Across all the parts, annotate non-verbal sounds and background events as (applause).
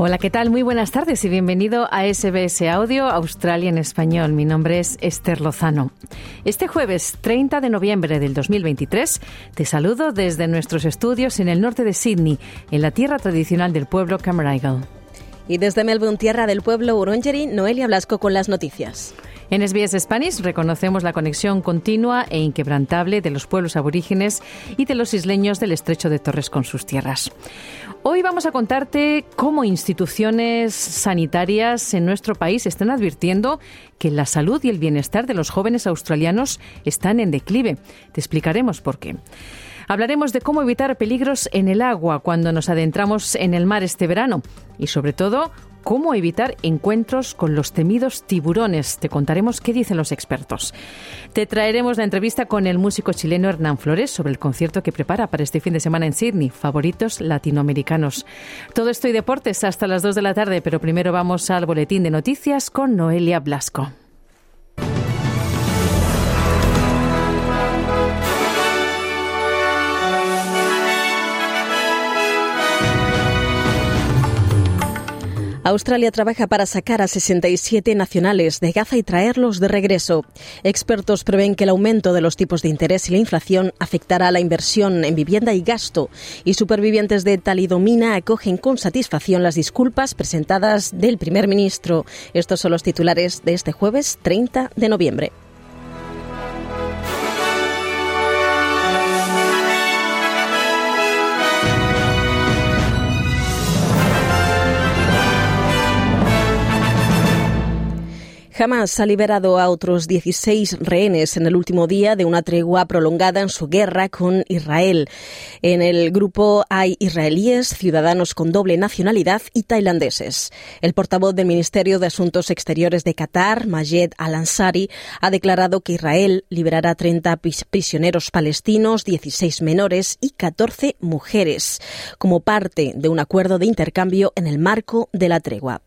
Hola, ¿qué tal? Muy buenas tardes y bienvenido a SBS Audio Australia en Español. Mi nombre es Esther Lozano. Este jueves 30 de noviembre del 2023 te saludo desde nuestros estudios en el norte de Sydney, en la tierra tradicional del pueblo Cammeraygal. Y desde Melbourne, tierra del pueblo Urungeri, Noelia Blasco con las noticias. En SBS Spanish reconocemos la conexión continua e inquebrantable de los pueblos aborígenes y de los isleños del estrecho de Torres con sus tierras. Hoy vamos a contarte cómo instituciones sanitarias en nuestro país están advirtiendo que la salud y el bienestar de los jóvenes australianos están en declive. Te explicaremos por qué. Hablaremos de cómo evitar peligros en el agua cuando nos adentramos en el mar este verano y sobre todo cómo evitar encuentros con los temidos tiburones. Te contaremos qué dicen los expertos. Te traeremos la entrevista con el músico chileno Hernán Flores sobre el concierto que prepara para este fin de semana en Sydney, favoritos latinoamericanos. Todo esto y deportes hasta las 2 de la tarde, pero primero vamos al boletín de noticias con Noelia Blasco. Australia trabaja para sacar a 67 nacionales de Gaza y traerlos de regreso. Expertos prevén que el aumento de los tipos de interés y la inflación afectará a la inversión en vivienda y gasto. Y supervivientes de Talidomina acogen con satisfacción las disculpas presentadas del primer ministro. Estos son los titulares de este jueves 30 de noviembre. Hamas ha liberado a otros 16 rehenes en el último día de una tregua prolongada en su guerra con Israel. En el grupo hay israelíes, ciudadanos con doble nacionalidad y tailandeses. El portavoz del Ministerio de Asuntos Exteriores de Qatar, Majed Al-Ansari, ha declarado que Israel liberará 30 prisioneros palestinos, 16 menores y 14 mujeres, como parte de un acuerdo de intercambio en el marco de la tregua.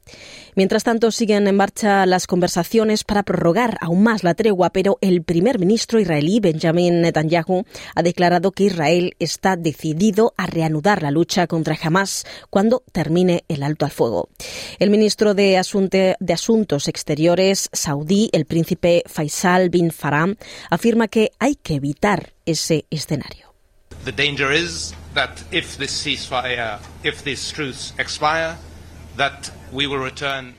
Mientras tanto, siguen en marcha las conversaciones para prorrogar aún más la tregua, pero el primer ministro israelí, Benjamin Netanyahu, ha declarado que Israel está decidido a reanudar la lucha contra Hamas cuando termine el alto al fuego. El ministro de, de Asuntos Exteriores saudí, el príncipe Faisal bin Farham, afirma que hay que evitar ese escenario. The danger is that if this ceasefire, if these truce expire, that we will return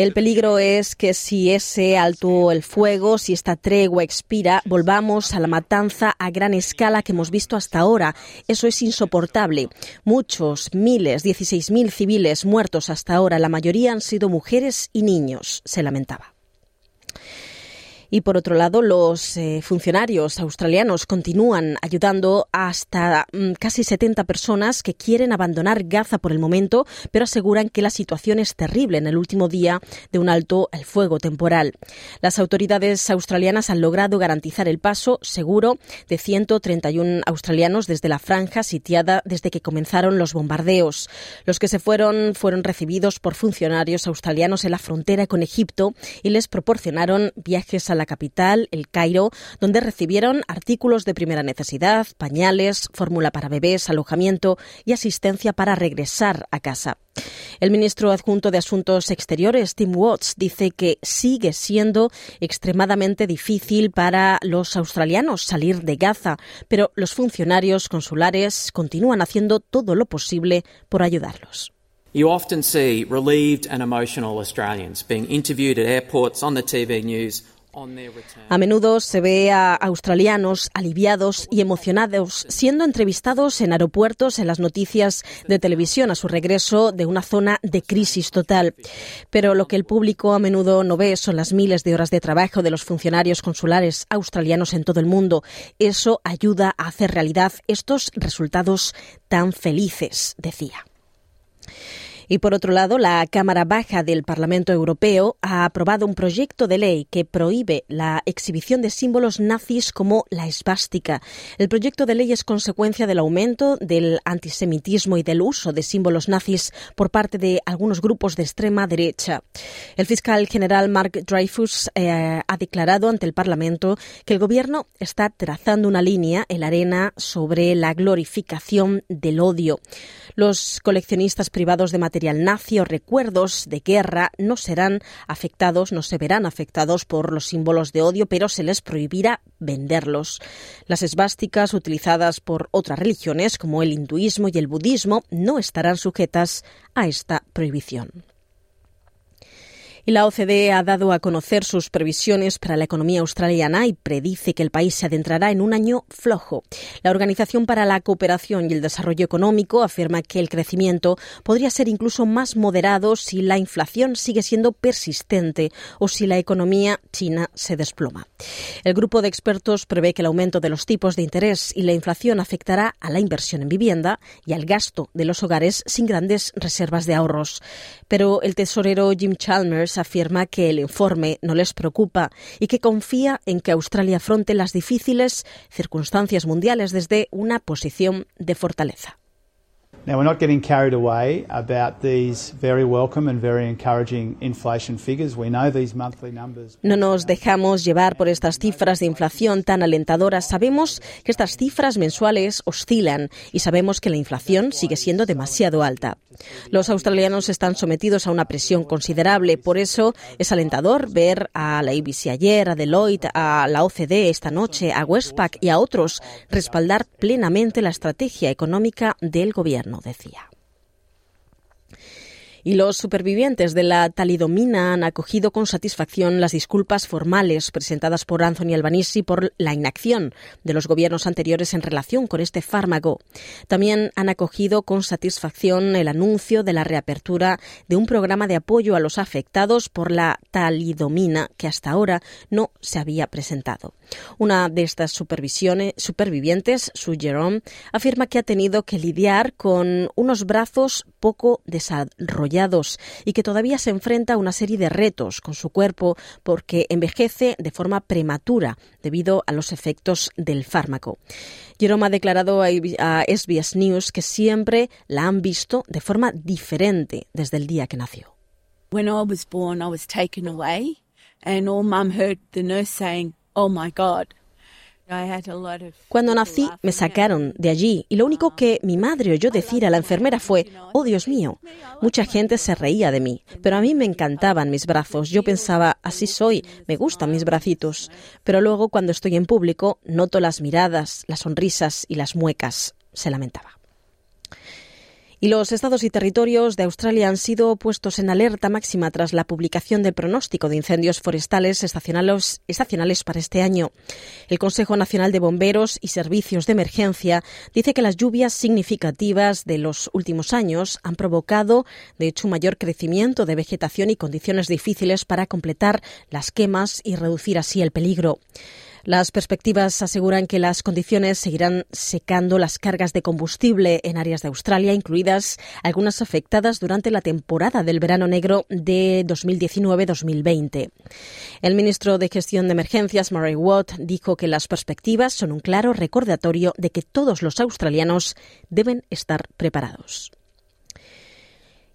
el peligro es que si ese alto el fuego, si esta tregua expira, volvamos a la matanza a gran escala que hemos visto hasta ahora. Eso es insoportable. Muchos, miles, 16.000 civiles muertos hasta ahora, la mayoría han sido mujeres y niños, se lamentaba. Y por otro lado, los eh, funcionarios australianos continúan ayudando hasta mm, casi 70 personas que quieren abandonar Gaza por el momento, pero aseguran que la situación es terrible en el último día de un alto el fuego temporal. Las autoridades australianas han logrado garantizar el paso seguro de 131 australianos desde la franja sitiada desde que comenzaron los bombardeos. Los que se fueron fueron recibidos por funcionarios australianos en la frontera con Egipto y les proporcionaron viajes a la capital, el Cairo, donde recibieron artículos de primera necesidad, pañales, fórmula para bebés, alojamiento y asistencia para regresar a casa. El ministro adjunto de Asuntos Exteriores, Tim Watts, dice que sigue siendo extremadamente difícil para los australianos salir de Gaza, pero los funcionarios consulares continúan haciendo todo lo posible por ayudarlos. You often see relieved and emotional Australians being interviewed at airports on the TV news a menudo se ve a australianos aliviados y emocionados siendo entrevistados en aeropuertos en las noticias de televisión a su regreso de una zona de crisis total. Pero lo que el público a menudo no ve son las miles de horas de trabajo de los funcionarios consulares australianos en todo el mundo. Eso ayuda a hacer realidad estos resultados tan felices, decía. Y por otro lado, la Cámara Baja del Parlamento Europeo ha aprobado un proyecto de ley que prohíbe la exhibición de símbolos nazis como la esvástica. El proyecto de ley es consecuencia del aumento del antisemitismo y del uso de símbolos nazis por parte de algunos grupos de extrema derecha. El fiscal general Mark Dreyfus eh, ha declarado ante el Parlamento que el gobierno está trazando una línea en la arena sobre la glorificación del odio. Los coleccionistas privados de material material nazi recuerdos de guerra no serán afectados, no se verán afectados por los símbolos de odio, pero se les prohibirá venderlos. Las esvásticas utilizadas por otras religiones, como el hinduismo y el budismo, no estarán sujetas a esta prohibición. Y la OCDE ha dado a conocer sus previsiones para la economía australiana y predice que el país se adentrará en un año flojo. La Organización para la Cooperación y el Desarrollo Económico afirma que el crecimiento podría ser incluso más moderado si la inflación sigue siendo persistente o si la economía china se desploma. El grupo de expertos prevé que el aumento de los tipos de interés y la inflación afectará a la inversión en vivienda y al gasto de los hogares sin grandes reservas de ahorros. Pero el tesorero Jim Chalmers afirma que el informe no les preocupa y que confía en que Australia afronte las difíciles circunstancias mundiales desde una posición de fortaleza. Now, we're not getting carried away about these very welcome and very encouraging inflation figures. We know these monthly numbers. No nos dejamos llevar por estas cifras de inflación tan alentadoras. Sabemos que estas cifras mensuales oscilan y sabemos que la inflación sigue siendo demasiado alta. Los australianos están sometidos a una presión considerable, por eso es alentador ver a la ABC ayer, a Deloitte, a la OCDE esta noche, a Westpac y a otros respaldar plenamente la estrategia económica del gobierno no decía. Y los supervivientes de la talidomina han acogido con satisfacción las disculpas formales presentadas por Anthony Albanese por la inacción de los gobiernos anteriores en relación con este fármaco. También han acogido con satisfacción el anuncio de la reapertura de un programa de apoyo a los afectados por la talidomina que hasta ahora no se había presentado. Una de estas supervivientes, Sue Jerome, afirma que ha tenido que lidiar con unos brazos poco desarrollados y que todavía se enfrenta a una serie de retos con su cuerpo porque envejece de forma prematura debido a los efectos del fármaco. Jerome ha declarado a SBS News que siempre la han visto de forma diferente desde el día que nació. When I was born, I was taken away, and all mum heard the nurse saying, "Oh my God." Cuando nací me sacaron de allí y lo único que mi madre oyó decir a la enfermera fue, oh Dios mío, mucha gente se reía de mí, pero a mí me encantaban mis brazos. Yo pensaba, así soy, me gustan mis bracitos. Pero luego cuando estoy en público noto las miradas, las sonrisas y las muecas, se lamentaba. Y los estados y territorios de Australia han sido puestos en alerta máxima tras la publicación del pronóstico de incendios forestales estacionales, para este año. El Consejo Nacional de Bomberos y Servicios de Emergencia dice que las lluvias significativas de los últimos años han provocado, de hecho, un mayor crecimiento de vegetación y condiciones difíciles para completar las quemas y reducir así el peligro. Las perspectivas aseguran que las condiciones seguirán secando las cargas de combustible en áreas de Australia, incluidas algunas afectadas durante la temporada del verano negro de 2019-2020. El ministro de Gestión de Emergencias, Murray Watt, dijo que las perspectivas son un claro recordatorio de que todos los australianos deben estar preparados.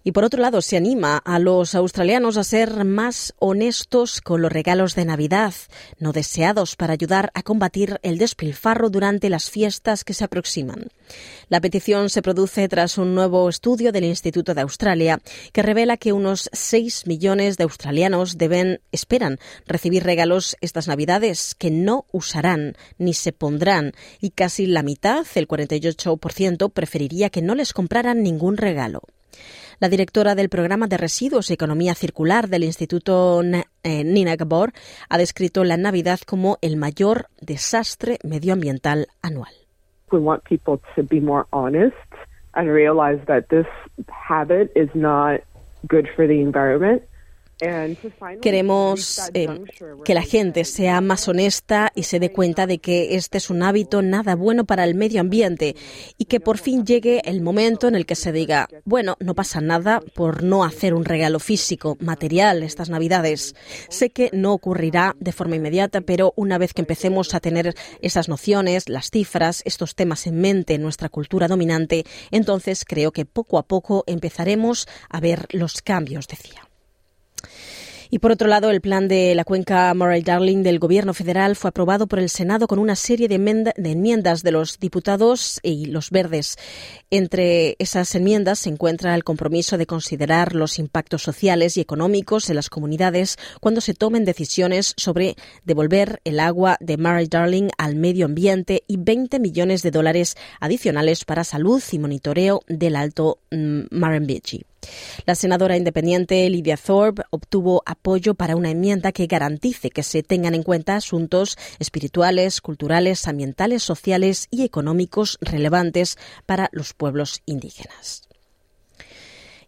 Y por otro lado, se anima a los australianos a ser más honestos con los regalos de Navidad, no deseados para ayudar a combatir el despilfarro durante las fiestas que se aproximan. La petición se produce tras un nuevo estudio del Instituto de Australia que revela que unos 6 millones de australianos deben esperan recibir regalos estas Navidades que no usarán ni se pondrán y casi la mitad, el 48%, preferiría que no les compraran ningún regalo. La directora del programa de residuos y economía circular del Instituto eh, Nina Gabor ha descrito la Navidad como el mayor desastre medioambiental anual. We want people to be more honest and realize that this habit is not good for the environment. Queremos eh, que la gente sea más honesta y se dé cuenta de que este es un hábito nada bueno para el medio ambiente y que por fin llegue el momento en el que se diga, bueno, no pasa nada por no hacer un regalo físico, material estas Navidades. Sé que no ocurrirá de forma inmediata, pero una vez que empecemos a tener esas nociones, las cifras, estos temas en mente en nuestra cultura dominante, entonces creo que poco a poco empezaremos a ver los cambios, decía. Y por otro lado, el plan de la cuenca Murray-Darling del Gobierno federal fue aprobado por el Senado con una serie de, enmiendas de los diputados y los verdes. Entre esas enmiendas se encuentra el compromiso de considerar los impactos sociales y económicos en las comunidades cuando se tomen decisiones sobre devolver el agua de Murray-Darling al medio ambiente y 20 millones de dólares adicionales para salud y monitoreo del Alto mm, Murrumbidgee. La senadora independiente Lydia Thorpe obtuvo apoyo para una enmienda que garantice que se tengan en cuenta asuntos espirituales, culturales, ambientales, sociales y económicos relevantes para los pueblos indígenas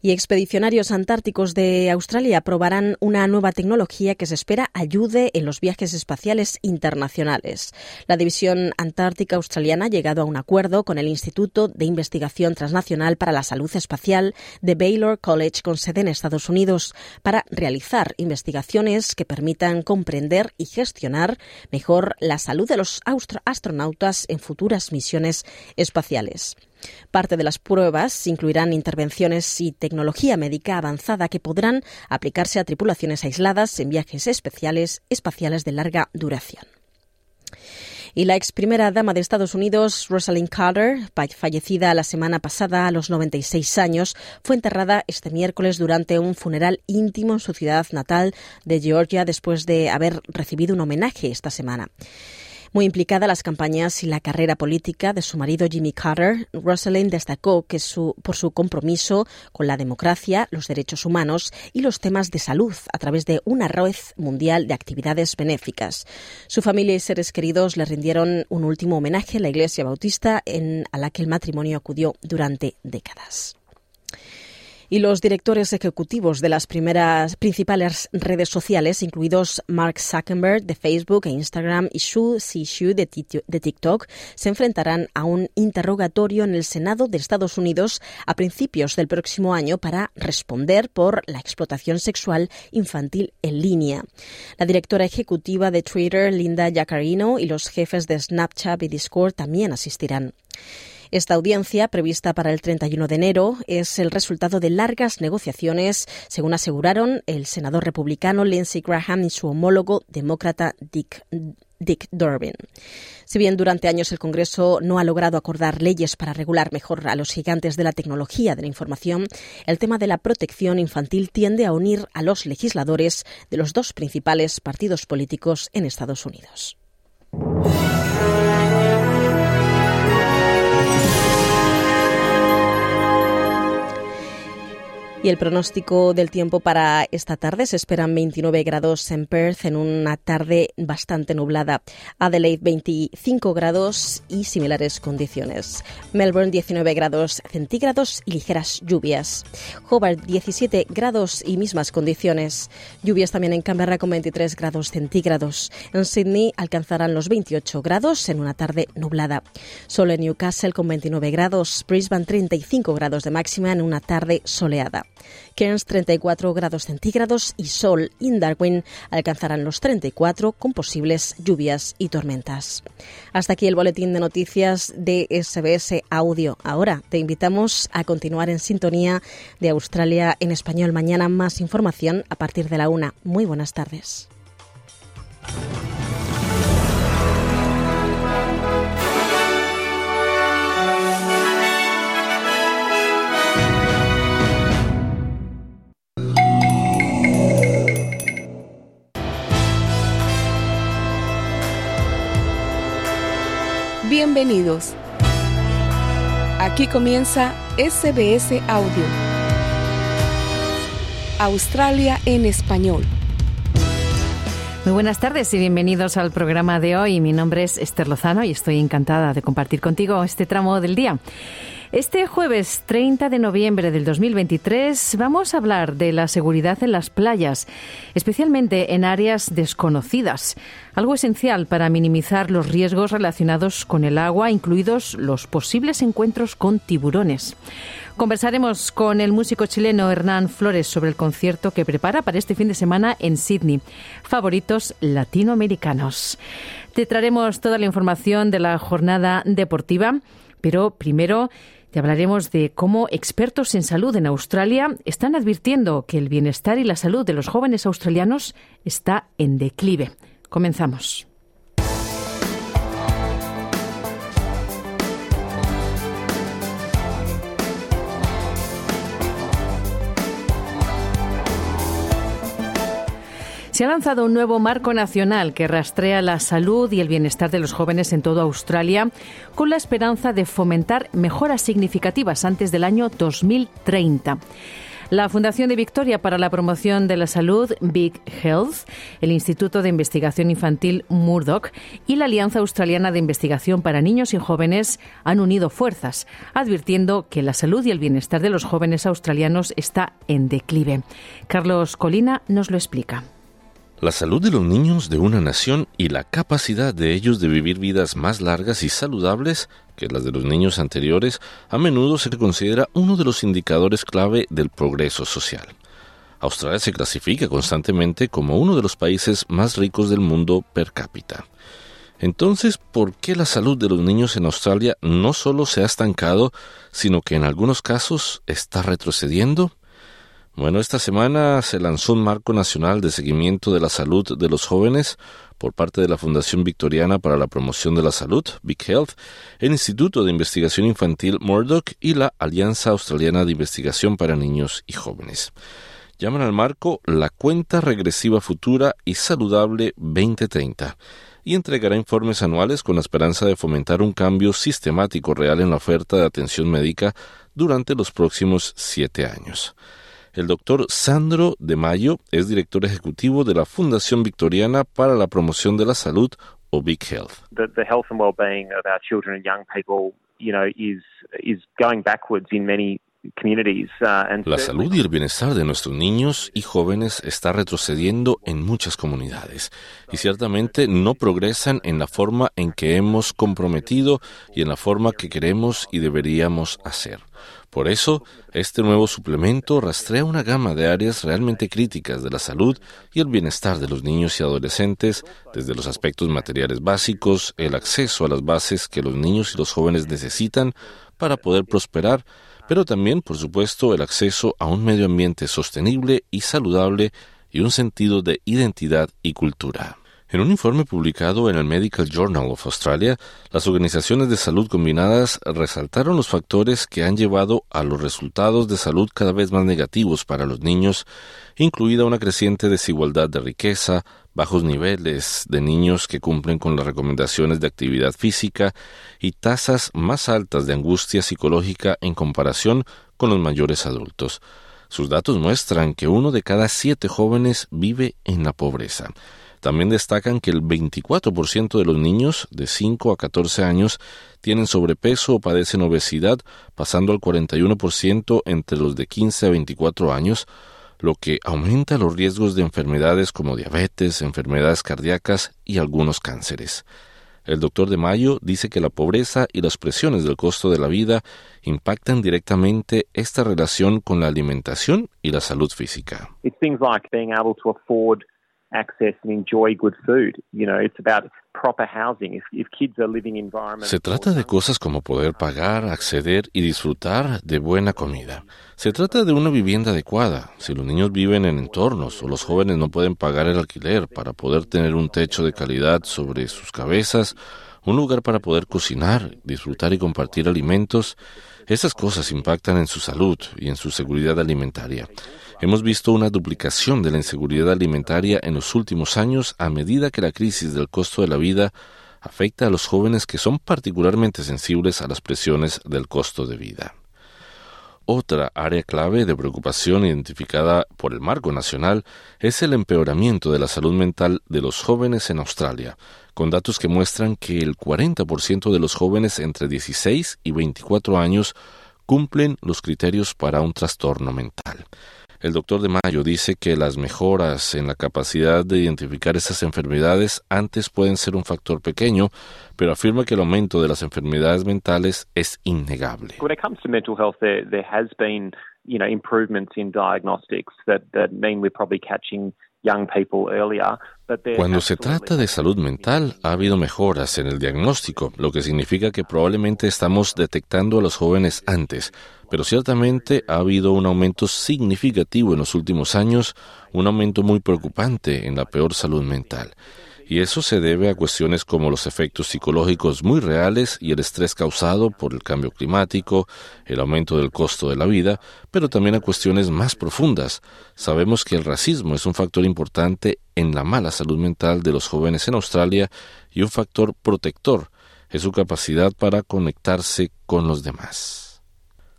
y expedicionarios antárticos de Australia probarán una nueva tecnología que se espera ayude en los viajes espaciales internacionales. La División Antártica Australiana ha llegado a un acuerdo con el Instituto de Investigación Transnacional para la Salud Espacial de Baylor College con sede en Estados Unidos para realizar investigaciones que permitan comprender y gestionar mejor la salud de los astronautas en futuras misiones espaciales. Parte de las pruebas incluirán intervenciones y tecnología médica avanzada que podrán aplicarse a tripulaciones aisladas en viajes especiales espaciales de larga duración. Y la ex primera dama de Estados Unidos, Rosalind Carter, fallecida la semana pasada a los 96 años, fue enterrada este miércoles durante un funeral íntimo en su ciudad natal de Georgia después de haber recibido un homenaje esta semana. Muy implicada en las campañas y la carrera política de su marido Jimmy Carter, Rosalind destacó que su, por su compromiso con la democracia, los derechos humanos y los temas de salud a través de una red mundial de actividades benéficas. Su familia y seres queridos le rindieron un último homenaje en la Iglesia Bautista a la que el matrimonio acudió durante décadas y los directores ejecutivos de las primeras principales redes sociales, incluidos Mark Zuckerberg de Facebook e Instagram y Xu Zixu de, TikTok, se enfrentarán a un interrogatorio en el Senado de Estados Unidos a principios del próximo año para responder por la explotación sexual infantil en línea. La directora ejecutiva de Twitter, Linda Yaccarino, y los jefes de Snapchat y Discord también asistirán. Esta audiencia, prevista para el 31 de enero, es el resultado de largas negociaciones, según aseguraron el senador republicano Lindsey Graham y su homólogo demócrata Dick, Durbin. Si bien durante años el Congreso no ha logrado acordar leyes para regular mejor a los gigantes de la tecnología de la información, el tema de la protección infantil tiende a unir a los legisladores de los dos principales partidos políticos en Estados Unidos. El pronóstico del tiempo para esta tarde se esperan 29 grados en Perth en una tarde bastante nublada. Adelaide 25 grados y similares condiciones. Melbourne 19 grados centígrados y ligeras lluvias. Hobart 17 grados y mismas condiciones. Lluvias también en Canberra con 23 grados centígrados. En Sydney alcanzarán los 28 grados en una tarde nublada. Solo en Newcastle con 29 grados. Brisbane 35 grados de máxima en una tarde soleada. Cairns 34 grados centígrados y sol en Darwin alcanzarán los 34 con posibles lluvias y tormentas. Hasta aquí el boletín de noticias de SBS Audio. Ahora te invitamos a continuar en sintonía de Australia en español. Mañana más información a partir de la una. Muy buenas tardes. Bienvenidos. Aquí comienza SBS Audio. Australia en español. Muy buenas tardes y bienvenidos al programa de hoy. Mi nombre es Esther Lozano y estoy encantada de compartir contigo este tramo del día. Este jueves 30 de noviembre del 2023 vamos a hablar de la seguridad en las playas, especialmente en áreas desconocidas, algo esencial para minimizar los riesgos relacionados con el agua, incluidos los posibles encuentros con tiburones. Conversaremos con el músico chileno Hernán Flores sobre el concierto que prepara para este fin de semana en Sydney, Favoritos Latinoamericanos. Te traeremos toda la información de la jornada deportiva, pero primero te hablaremos de cómo expertos en salud en Australia están advirtiendo que el bienestar y la salud de los jóvenes australianos está en declive. Comenzamos. Se ha lanzado un nuevo marco nacional que rastrea la salud y el bienestar de los jóvenes en toda Australia con la esperanza de fomentar mejoras significativas antes del año 2030. La Fundación de Victoria para la Promoción de la Salud, Big Health, el Instituto de Investigación Infantil Murdoch y la Alianza Australiana de Investigación para Niños y Jóvenes han unido fuerzas, advirtiendo que la salud y el bienestar de los jóvenes australianos está en declive. Carlos Colina nos lo explica. La salud de los niños de una nación y la capacidad de ellos de vivir vidas más largas y saludables que las de los niños anteriores a menudo se considera uno de los indicadores clave del progreso social. Australia se clasifica constantemente como uno de los países más ricos del mundo per cápita. Entonces, ¿por qué la salud de los niños en Australia no solo se ha estancado, sino que en algunos casos está retrocediendo? Bueno, esta semana se lanzó un marco nacional de seguimiento de la salud de los jóvenes por parte de la Fundación Victoriana para la Promoción de la Salud, Big Health, el Instituto de Investigación Infantil Murdoch y la Alianza Australiana de Investigación para Niños y Jóvenes. Llaman al marco la Cuenta Regresiva Futura y Saludable 2030 y entregará informes anuales con la esperanza de fomentar un cambio sistemático real en la oferta de atención médica durante los próximos siete años. El doctor Sandro de Mayo es director ejecutivo de la Fundación Victoriana para la Promoción de la Salud o Big Health. The, the health and well-being of our children and young people, you know, is is going backwards in many Uh, la salud y el bienestar de nuestros niños y jóvenes está retrocediendo en muchas comunidades y ciertamente no progresan en la forma en que hemos comprometido y en la forma que queremos y deberíamos hacer. Por eso, este nuevo suplemento rastrea una gama de áreas realmente críticas de la salud y el bienestar de los niños y adolescentes, desde los aspectos materiales básicos, el acceso a las bases que los niños y los jóvenes necesitan para poder prosperar, pero también, por supuesto, el acceso a un medio ambiente sostenible y saludable y un sentido de identidad y cultura. En un informe publicado en el Medical Journal of Australia, las organizaciones de salud combinadas resaltaron los factores que han llevado a los resultados de salud cada vez más negativos para los niños, incluida una creciente desigualdad de riqueza, bajos niveles de niños que cumplen con las recomendaciones de actividad física y tasas más altas de angustia psicológica en comparación con los mayores adultos. Sus datos muestran que uno de cada siete jóvenes vive en la pobreza. También destacan que el 24% de los niños de 5 a 14 años tienen sobrepeso o padecen obesidad, pasando al 41% entre los de 15 a 24 años, lo que aumenta los riesgos de enfermedades como diabetes, enfermedades cardíacas y algunos cánceres. El doctor de Mayo dice que la pobreza y las presiones del costo de la vida impactan directamente esta relación con la alimentación y la salud física. Se trata de cosas como poder pagar, acceder y disfrutar de buena comida. Se trata de una vivienda adecuada. Si los niños viven en entornos o los jóvenes no pueden pagar el alquiler para poder tener un techo de calidad sobre sus cabezas, un lugar para poder cocinar, disfrutar y compartir alimentos, esas cosas impactan en su salud y en su seguridad alimentaria. Hemos visto una duplicación de la inseguridad alimentaria en los últimos años a medida que la crisis del costo de la vida afecta a los jóvenes que son particularmente sensibles a las presiones del costo de vida. Otra área clave de preocupación identificada por el Marco Nacional es el empeoramiento de la salud mental de los jóvenes en Australia, con datos que muestran que el 40% de los jóvenes entre 16 y 24 años cumplen los criterios para un trastorno mental. El doctor de Mayo dice que las mejoras en la capacidad de identificar esas enfermedades antes pueden ser un factor pequeño, pero afirma que el aumento de las enfermedades mentales es innegable. Mental cuando se trata de salud mental, ha habido mejoras en el diagnóstico, lo que significa que probablemente estamos detectando a los jóvenes antes, pero ciertamente ha habido un aumento significativo en los últimos años, un aumento muy preocupante en la peor salud mental. Y eso se debe a cuestiones como los efectos psicológicos muy reales y el estrés causado por el cambio climático, el aumento del costo de la vida, pero también a cuestiones más profundas. Sabemos que el racismo es un factor importante en la mala salud mental de los jóvenes en Australia y un factor protector es su capacidad para conectarse con los demás.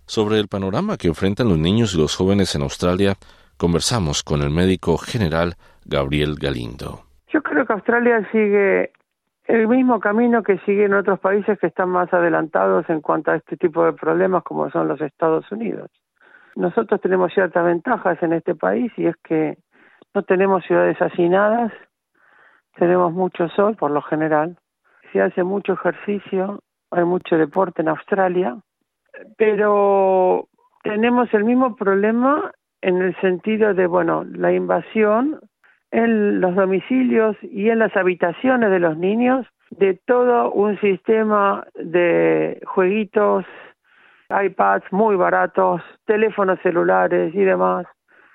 Sobre el panorama que enfrentan los niños y los jóvenes en Australia, conversamos con el médico general Gabriel Galindo. Yo creo que Australia sigue el mismo camino que siguen otros países que están más adelantados en cuanto a este tipo de problemas como son los Estados Unidos. Nosotros tenemos ciertas ventajas en este país y es que no tenemos ciudades hacinadas, tenemos mucho sol por lo general, se hace mucho ejercicio, hay mucho deporte en Australia, pero tenemos el mismo problema en el sentido de, bueno, la invasión en los domicilios y en las habitaciones de los niños de todo un sistema de jueguitos, iPads muy baratos, teléfonos celulares y demás.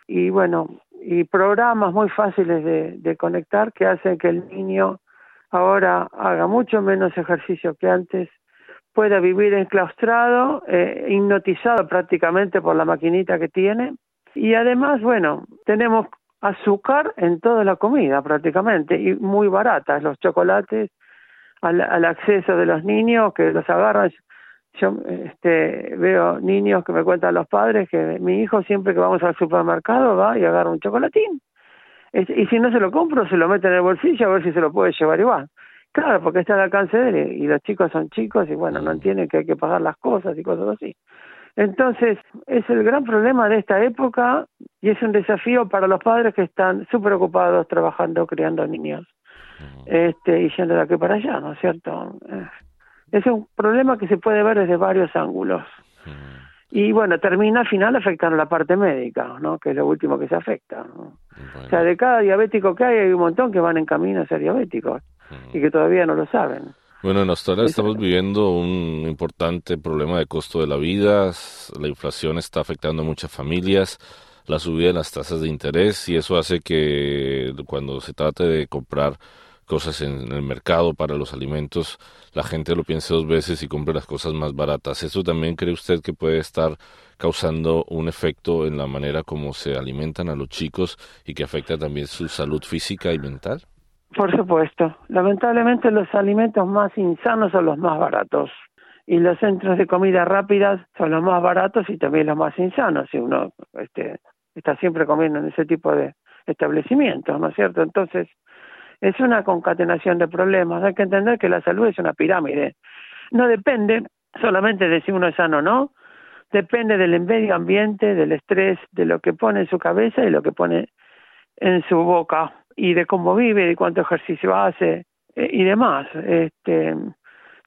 Y bueno, y programas muy fáciles de, conectar que hacen que el niño ahora haga mucho menos ejercicio que antes, pueda vivir enclaustrado, eh, hipnotizado prácticamente por la maquinita que tiene. Y además, bueno, tenemos azúcar en toda la comida prácticamente y muy baratas los chocolates al, al acceso de los niños que los agarran. Yo este, veo niños que me cuentan los padres que mi hijo siempre que vamos al supermercado va y agarra un chocolatín. Y si no se lo compro se lo mete en el bolsillo a ver si se lo puede llevar igual. Claro porque está al alcance de él y los chicos son chicos y bueno no entienden que hay que pagar las cosas y cosas así entonces, es el gran problema de esta época y es un desafío para los padres que están súper ocupados trabajando, criando niños este, y yendo de aquí para allá, ¿no es cierto? Eh, es un problema que se puede ver desde varios ángulos. Y bueno, termina al final afectando la parte médica, ¿no? Que es lo último que se afecta. O sea, de cada diabético que hay, hay un montón que van en camino a ser diabéticos y que todavía no lo saben. Bueno, en Australia estamos viviendo un importante problema de costo de la vida, la inflación está afectando a muchas familias, la subida de las tasas de interés y eso hace que cuando se trate de comprar cosas en el mercado para los alimentos, la gente lo piense dos veces y compre las cosas más baratas. ¿Eso también cree usted que puede estar causando un efecto en la manera como se alimentan a los chicos y que afecta también su salud física y mental? Por supuesto. Lamentablemente los alimentos más insanos son los más baratos y los centros de comida rápida son los más baratos y también los más insanos si uno este, está siempre comiendo en ese tipo de establecimientos, ¿no es cierto? Entonces, es una concatenación de problemas. Hay que entender que la salud es una pirámide. No depende solamente de si uno es sano o no, depende del medio ambiente, del estrés, de lo que pone en su cabeza y lo que pone en su boca y de cómo vive, de cuánto ejercicio hace eh, y demás. Este,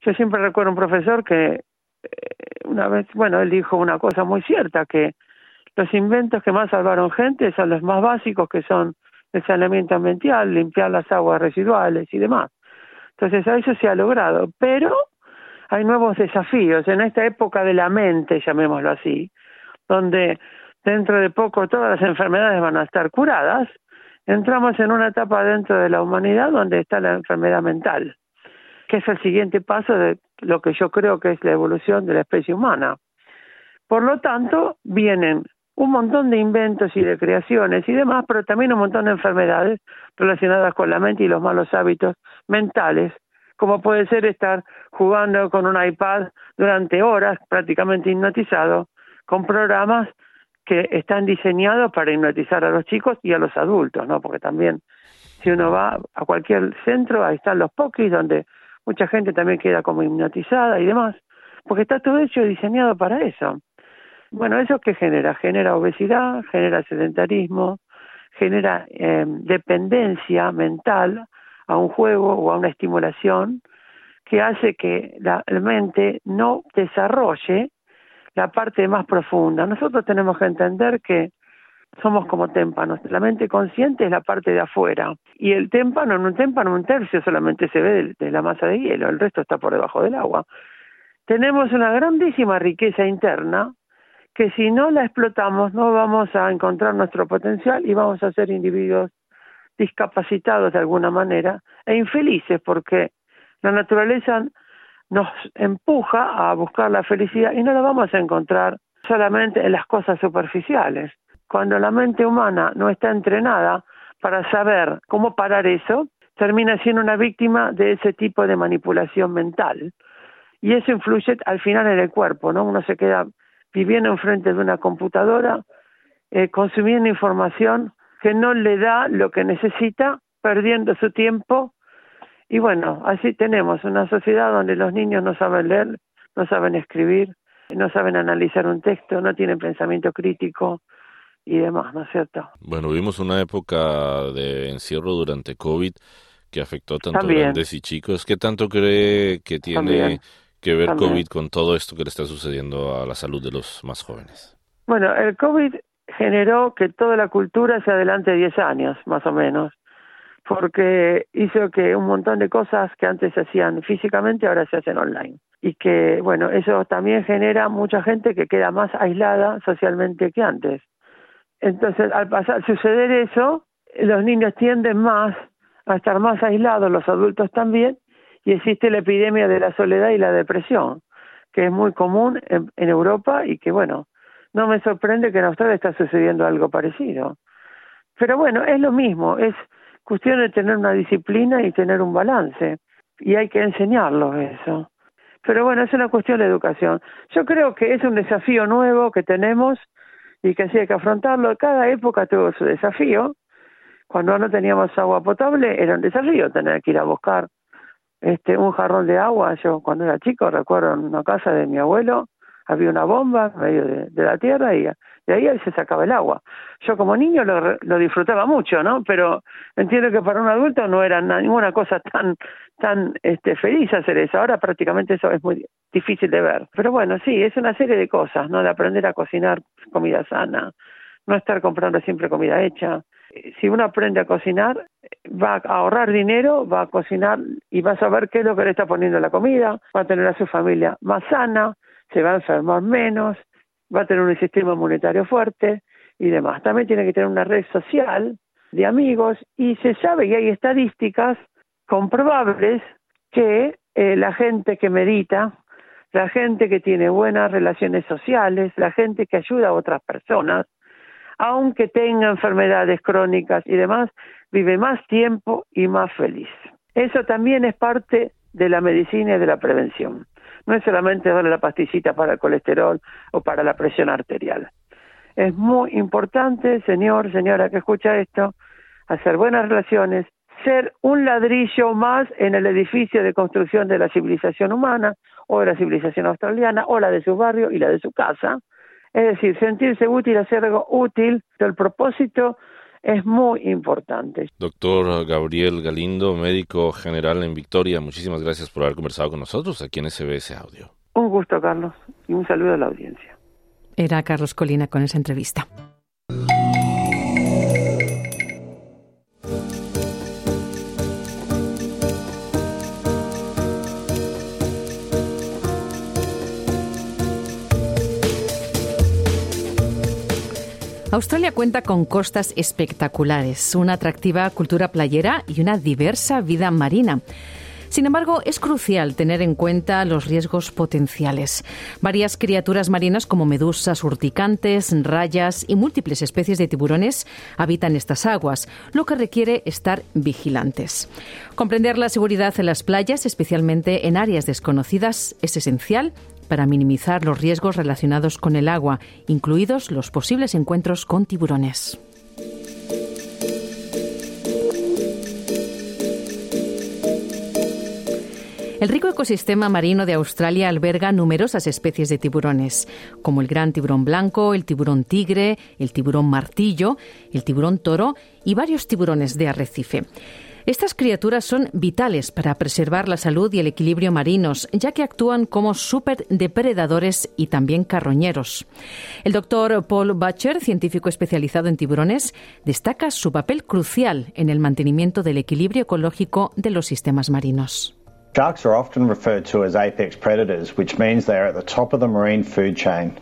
yo siempre recuerdo un profesor que eh, una vez, bueno, él dijo una cosa muy cierta, que los inventos que más salvaron gente son los más básicos, que son el saneamiento ambiental, limpiar las aguas residuales y demás. Entonces, a eso se ha logrado, pero hay nuevos desafíos en esta época de la mente, llamémoslo así, donde dentro de poco todas las enfermedades van a estar curadas, entramos en una etapa dentro de la humanidad donde está la enfermedad mental, que es el siguiente paso de lo que yo creo que es la evolución de la especie humana. Por lo tanto, vienen un montón de inventos y de creaciones y demás, pero también un montón de enfermedades relacionadas con la mente y los malos hábitos mentales, como puede ser estar jugando con un iPad durante horas, prácticamente hipnotizado, con programas que están diseñados para hipnotizar a los chicos y a los adultos, ¿no? Porque también si uno va a cualquier centro, ahí están los pokis donde mucha gente también queda como hipnotizada y demás, porque está todo hecho y diseñado para eso. Bueno, ¿eso qué genera? Genera obesidad, genera sedentarismo, genera eh, dependencia mental a un juego o a una estimulación que hace que la mente no desarrolle la parte más profunda. Nosotros tenemos que entender que somos como témpanos. La mente consciente es la parte de afuera. Y el témpano, en un témpano, un tercio solamente se ve de, la masa de hielo, el resto está por debajo del agua. Tenemos una grandísima riqueza interna que si no la explotamos no vamos a encontrar nuestro potencial y vamos a ser individuos discapacitados de alguna manera e infelices porque la naturaleza nos empuja a buscar la felicidad y no la vamos a encontrar solamente en las cosas superficiales. Cuando la mente humana no está entrenada para saber cómo parar eso, termina siendo una víctima de ese tipo de manipulación mental. Y eso influye al final en el cuerpo, ¿no? Uno se queda viviendo enfrente de una computadora, eh, consumiendo información que no le da lo que necesita, perdiendo su tiempo. Y bueno, así tenemos una sociedad donde los niños no saben leer, no saben escribir, no saben analizar un texto, no tienen pensamiento crítico, y demás, ¿no es cierto? Bueno, vimos una época de encierro durante COVID que afectó tanto a grandes y chicos. ¿Qué tanto cree que tiene que ver COVID con todo esto que le está sucediendo a la salud de los más jóvenes? Bueno, el COVID generó que toda la cultura se adelante 10 años, más o menos, porque hizo que un montón de cosas que antes se hacían físicamente ahora se hacen online. Y que, bueno, eso también genera mucha gente que queda más aislada socialmente que antes. Entonces, al pasar, suceder eso, los niños tienden más a estar más aislados, los adultos también, y existe la epidemia de la soledad y la depresión, que es muy común en, Europa y que, bueno, no me sorprende que en Australia está sucediendo algo parecido. Pero bueno, es lo mismo, es cuestión de tener una disciplina y tener un balance, y hay que enseñarlos eso. Pero bueno, es una cuestión de educación. Yo creo que es un desafío nuevo que tenemos y que así hay que afrontarlo. Cada época tuvo su desafío. Cuando no teníamos agua potable era un desafío tener que ir a buscar este un jarrón de agua. Yo cuando era chico recuerdo en una casa de mi abuelo había una bomba en medio de, la tierra y de ahí se sacaba el agua. Yo como niño lo, lo disfrutaba mucho, ¿no? Pero entiendo que para un adulto no era ninguna cosa tan tan este, feliz hacer eso. Ahora prácticamente eso es muy difícil de ver. Pero bueno, sí, es una serie de cosas, ¿no? De aprender a cocinar comida sana, no estar comprando siempre comida hecha. Si uno aprende a cocinar, va a ahorrar dinero, va a cocinar y va a saber qué es lo que le está poniendo la comida, va a tener a su familia más sana, se va a enfermar menos, va a tener un sistema monetario fuerte y demás. También tiene que tener una red social de amigos y se sabe y hay estadísticas comprobables que eh, la gente que medita, la gente que tiene buenas relaciones sociales, la gente que ayuda a otras personas, aunque tenga enfermedades crónicas y demás, vive más tiempo y más feliz. Eso también es parte de la medicina y de la prevención. No es solamente darle la pastillita para el colesterol o para la presión arterial. Es muy importante, señor, señora que escucha esto, hacer buenas relaciones, ser un ladrillo más en el edificio de construcción de la civilización humana o de la civilización australiana o la de su barrio y la de su casa. Es decir, sentirse útil, hacer algo útil, el propósito es muy importante. Doctor Gabriel Galindo, médico general en Victoria, muchísimas gracias por haber conversado con nosotros aquí en SBS Audio. Un gusto, Carlos, y un saludo a la audiencia. Era Carlos Colina con esa entrevista. Australia cuenta con costas espectaculares, una atractiva cultura playera y una diversa vida marina. Sin embargo, es crucial tener en cuenta los riesgos potenciales. Varias criaturas marinas como medusas, urticantes, rayas y múltiples especies de tiburones habitan estas aguas, lo que requiere estar vigilantes. Comprender la seguridad en las playas, especialmente en áreas desconocidas, es esencial para minimizar los riesgos relacionados con el agua, incluidos los posibles encuentros con tiburones. El rico ecosistema marino de Australia alberga numerosas especies de tiburones, como el gran tiburón blanco, el tiburón tigre, el tiburón martillo, el tiburón toro y varios tiburones de arrecife. Estas criaturas son vitales para preservar la salud y el equilibrio marinos, ya que actúan como superdepredadores y también carroñeros. El doctor Paul Butcher, científico especializado en tiburones, destaca su papel crucial en el mantenimiento del equilibrio ecológico de los sistemas marinos. Sharks are often referred to as apex predators, which means they are at the top of the marine food chain.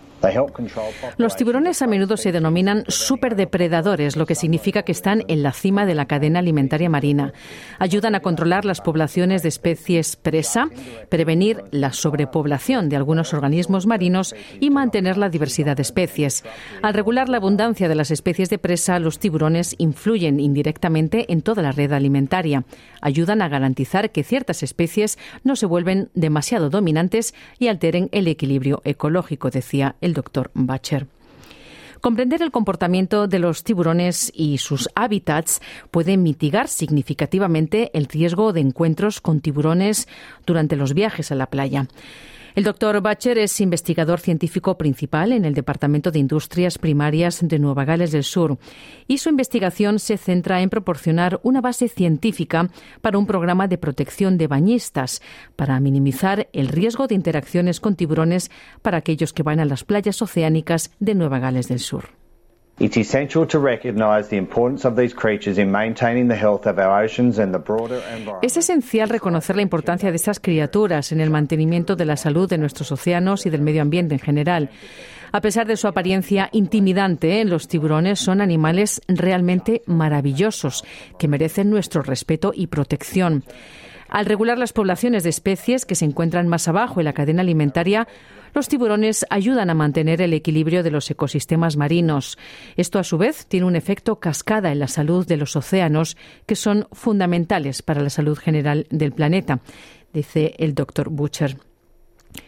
Los tiburones a menudo se denominan superdepredadores, lo que significa que están en la cima de la cadena alimentaria marina. Ayudan a controlar las poblaciones de especies presa, prevenir la sobrepoblación de algunos organismos marinos y mantener la diversidad de especies. Al regular la abundancia de las especies de presa, los tiburones influyen indirectamente en toda la red alimentaria. Ayudan a garantizar que ciertas especies no se vuelven demasiado dominantes y alteren el equilibrio ecológico, decía el doctor Bacher. Comprender el comportamiento de los tiburones y sus hábitats puede mitigar significativamente el riesgo de encuentros con tiburones durante los viajes a la playa. El doctor Bacher es investigador científico principal en el Departamento de Industrias Primarias de Nueva Gales del Sur y su investigación se centra en proporcionar una base científica para un programa de protección de bañistas para minimizar el riesgo de interacciones con tiburones para aquellos que van a las playas oceánicas de Nueva Gales del Sur. Es esencial reconocer la importancia de estas criaturas en el mantenimiento de la salud de nuestros océanos y del medio ambiente en general. A pesar de su apariencia intimidante, los tiburones son animales realmente maravillosos que merecen nuestro respeto y protección. Al regular las poblaciones de especies que se encuentran más abajo en la cadena alimentaria, los tiburones ayudan a mantener el equilibrio de los ecosistemas marinos. Esto, a su vez, tiene un efecto cascada en la salud de los océanos, que son fundamentales para la salud general del planeta, dice el doctor Butcher.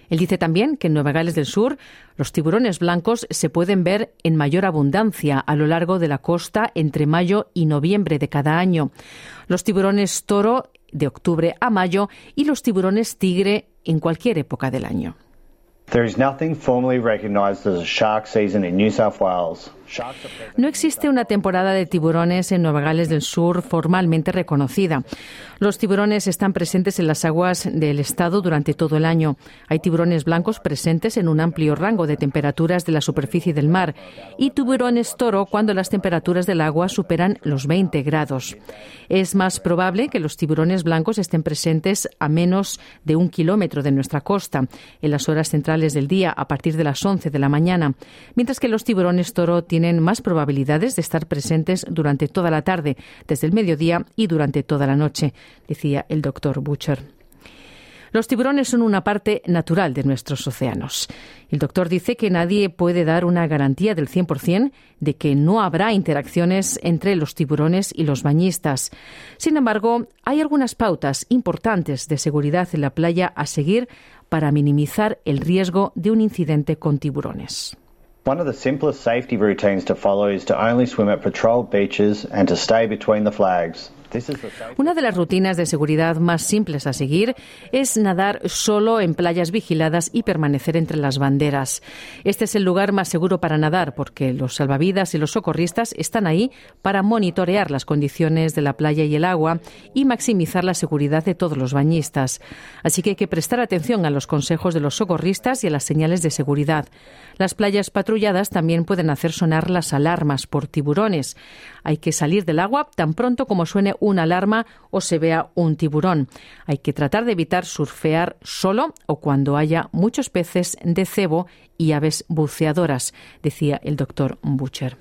Él dice también que en Nueva Gales del Sur los tiburones blancos se pueden ver en mayor abundancia a lo largo de la costa entre mayo y noviembre de cada año. Los tiburones toro de octubre a mayo y los tiburones tigre en cualquier época del año. There is nothing formally recognised as a shark season in New South Wales. No existe una temporada de tiburones en Nueva Gales del Sur formalmente reconocida. Los tiburones están presentes en las aguas del estado durante todo el año. Hay tiburones blancos presentes en un amplio rango de temperaturas de la superficie del mar y tiburones toro cuando las temperaturas del agua superan los 20 grados. Es más probable que los tiburones blancos estén presentes a menos de un kilómetro de nuestra costa en las horas centrales del día a partir de las 11 de la mañana, mientras que los tiburones toro tienen tienen más probabilidades de estar presentes durante toda la tarde, desde el mediodía y durante toda la noche, decía el doctor Butcher. Los tiburones son una parte natural de nuestros océanos. El doctor dice que nadie puede dar una garantía del 100% de que no habrá interacciones entre los tiburones y los bañistas. Sin embargo, hay algunas pautas importantes de seguridad en la playa a seguir para minimizar el riesgo de un incidente con tiburones. One of the simplest safety routines to follow is to only swim at patrolled beaches and to stay between the flags. Una de las rutinas de seguridad más simples a seguir es nadar solo en playas vigiladas y permanecer entre las banderas. Este es el lugar más seguro para nadar porque los salvavidas y los socorristas están ahí para monitorear las condiciones de la playa y el agua y maximizar la seguridad de todos los bañistas. Así que hay que prestar atención a los consejos de los socorristas y a las señales de seguridad. Las playas patrulladas también pueden hacer sonar las alarmas por tiburones. Hay que salir del agua tan pronto como suene una alarma o se vea un tiburón. Hay que tratar de evitar surfear solo o cuando haya muchos peces de cebo y aves buceadoras, decía el doctor Butcher.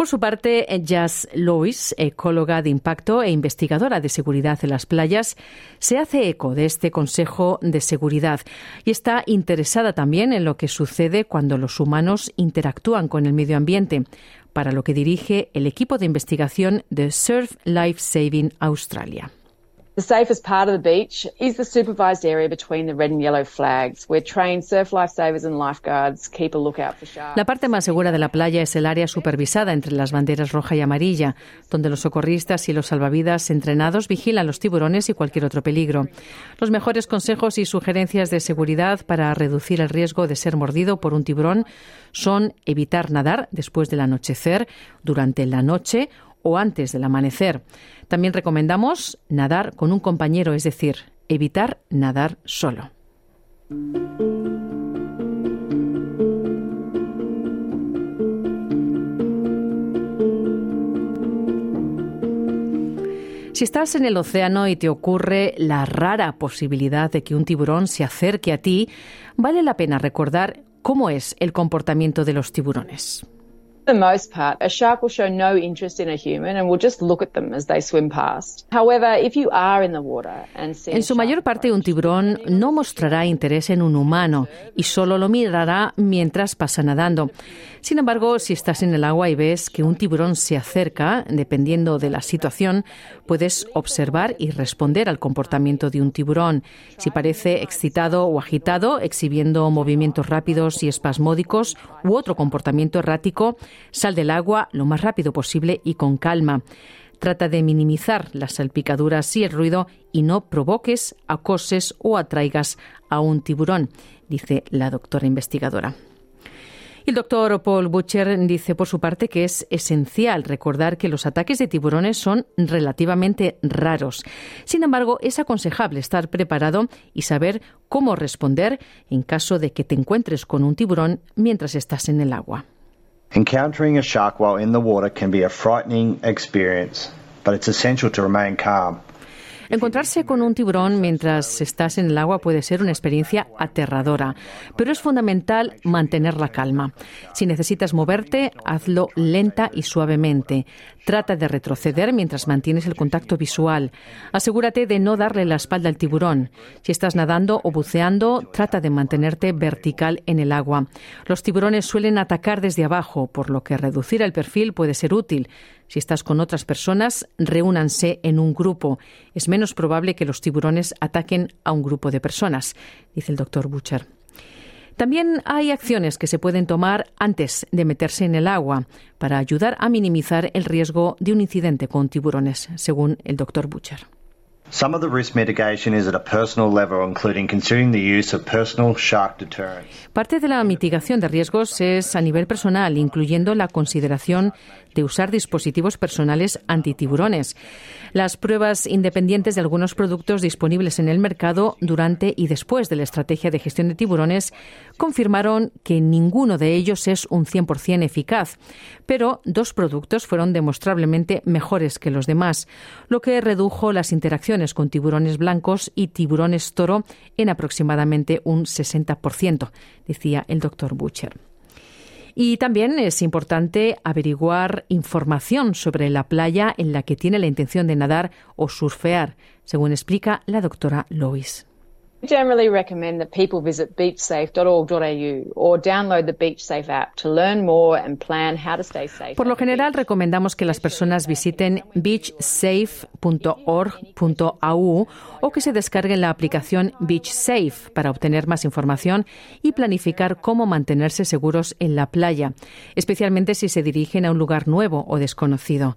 Por su parte, Jazz Lois, ecóloga de impacto e investigadora de seguridad en las playas, se hace eco de este Consejo de Seguridad y está interesada también en lo que sucede cuando los humanos interactúan con el medio ambiente, para lo que dirige el equipo de investigación de Surf Life Saving Australia. The safest part of the beach is the supervised area between the red and yellow flags, where trained surf lifesavers and lifeguards keep a lookout for sharks. La parte más segura de la playa es el área supervisada entre las banderas roja y amarilla, donde los socorristas y los salvavidas entrenados vigilan los tiburones y cualquier otro peligro. Los mejores consejos y sugerencias de seguridad para reducir el riesgo de ser mordido por un tiburón son evitar nadar después del anochecer, durante la noche o antes del amanecer. También recomendamos nadar con un compañero, es decir, evitar nadar solo. Si estás en el océano y te ocurre la rara posibilidad de que un tiburón se acerque a ti, vale la pena recordar cómo es el comportamiento de los tiburones. For the most part, a shark will show no interest in a human and will just look at them as they swim past. However, if you are in the water and see En su mayor parte, un tiburón no mostrará interés en un humano y solo lo mirará mientras pasa nadando. Sin embargo, si estás en el agua y ves que un tiburón se acerca, dependiendo de la situación, puedes observar y responder al comportamiento de un tiburón. Si parece excitado o agitado, exhibiendo movimientos rápidos y espasmódicos u otro comportamiento errático, sal del agua lo más rápido posible y con calma. Trata de minimizar las salpicaduras y el ruido y no provoques, acoses o atraigas a un tiburón, dice la doctora investigadora. El doctor Paul Butcher dice por su parte que es esencial recordar que los ataques de tiburones son relativamente raros. Sin embargo, es aconsejable estar preparado y saber cómo responder en caso de que te encuentres con un tiburón mientras estás en el agua. Encountering a shark while in the water can be a frightening experience, but it's essential to remain calm. Encontrarse con un tiburón mientras estás en el agua puede ser una experiencia aterradora, pero es fundamental mantener la calma. Si necesitas moverte, hazlo lenta y suavemente. Trata de retroceder mientras mantienes el contacto visual. Asegúrate de no darle la espalda al tiburón. Si estás nadando o buceando, trata de mantenerte vertical en el agua. Los tiburones suelen atacar desde abajo, por lo que reducir el perfil puede ser útil. Si estás con otras personas, reúnanse en un grupo. Es menos probable que los tiburones ataquen a un grupo de personas, dice el doctor Butcher. También hay acciones que se pueden tomar antes de meterse en el agua para ayudar a minimizar el riesgo de un incidente con tiburones, según el doctor Butcher. Some of the risk mitigation is at a personal level, including considering the use of personal shark deterrents. Parte de la mitigación de riesgos es a nivel personal, incluyendo la consideración de usar dispositivos personales antitiburones. Las pruebas independientes de algunos productos disponibles en el mercado durante y después de la estrategia de gestión de tiburones confirmaron que ninguno de ellos es un 100% eficaz, pero dos productos fueron demostrablemente mejores que los demás, lo que redujo las interacciones con tiburones blancos y tiburones toro en aproximadamente un 60%, decía el doctor Butcher. Y también es importante averiguar información sobre la playa en la que tiene la intención de nadar o surfear, según explica la doctora Lois. We generally recommend that people visit beachsafe.org.au or download the BeachSafe app to learn more and plan how to stay safe. Por lo general, recomendamos que las personas visiten beachsafe.org.au o que se descarguen la aplicación BeachSafe para obtener más información y planificar cómo mantenerse seguros en la playa, especialmente si se dirigen a un lugar nuevo o desconocido.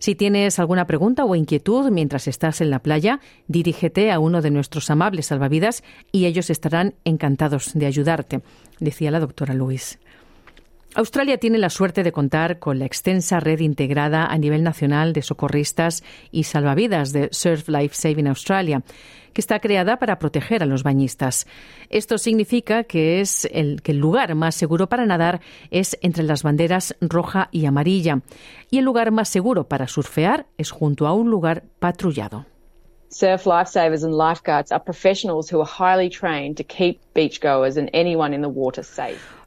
Si tienes alguna pregunta o inquietud mientras estás en la playa, dirígete a uno de nuestros amables salvavidas y ellos estarán encantados de ayudarte, decía la doctora Luis. Australia tiene la suerte de contar con la extensa red integrada a nivel nacional de socorristas y salvavidas de Surf Life Saving Australia, que está creada para proteger a los bañistas. Esto significa que es el que el lugar más seguro para nadar es entre las banderas roja y amarilla, y el lugar más seguro para surfear es junto a un lugar patrullado. Surf lifesavers and lifeguards are professionals who are highly trained to keep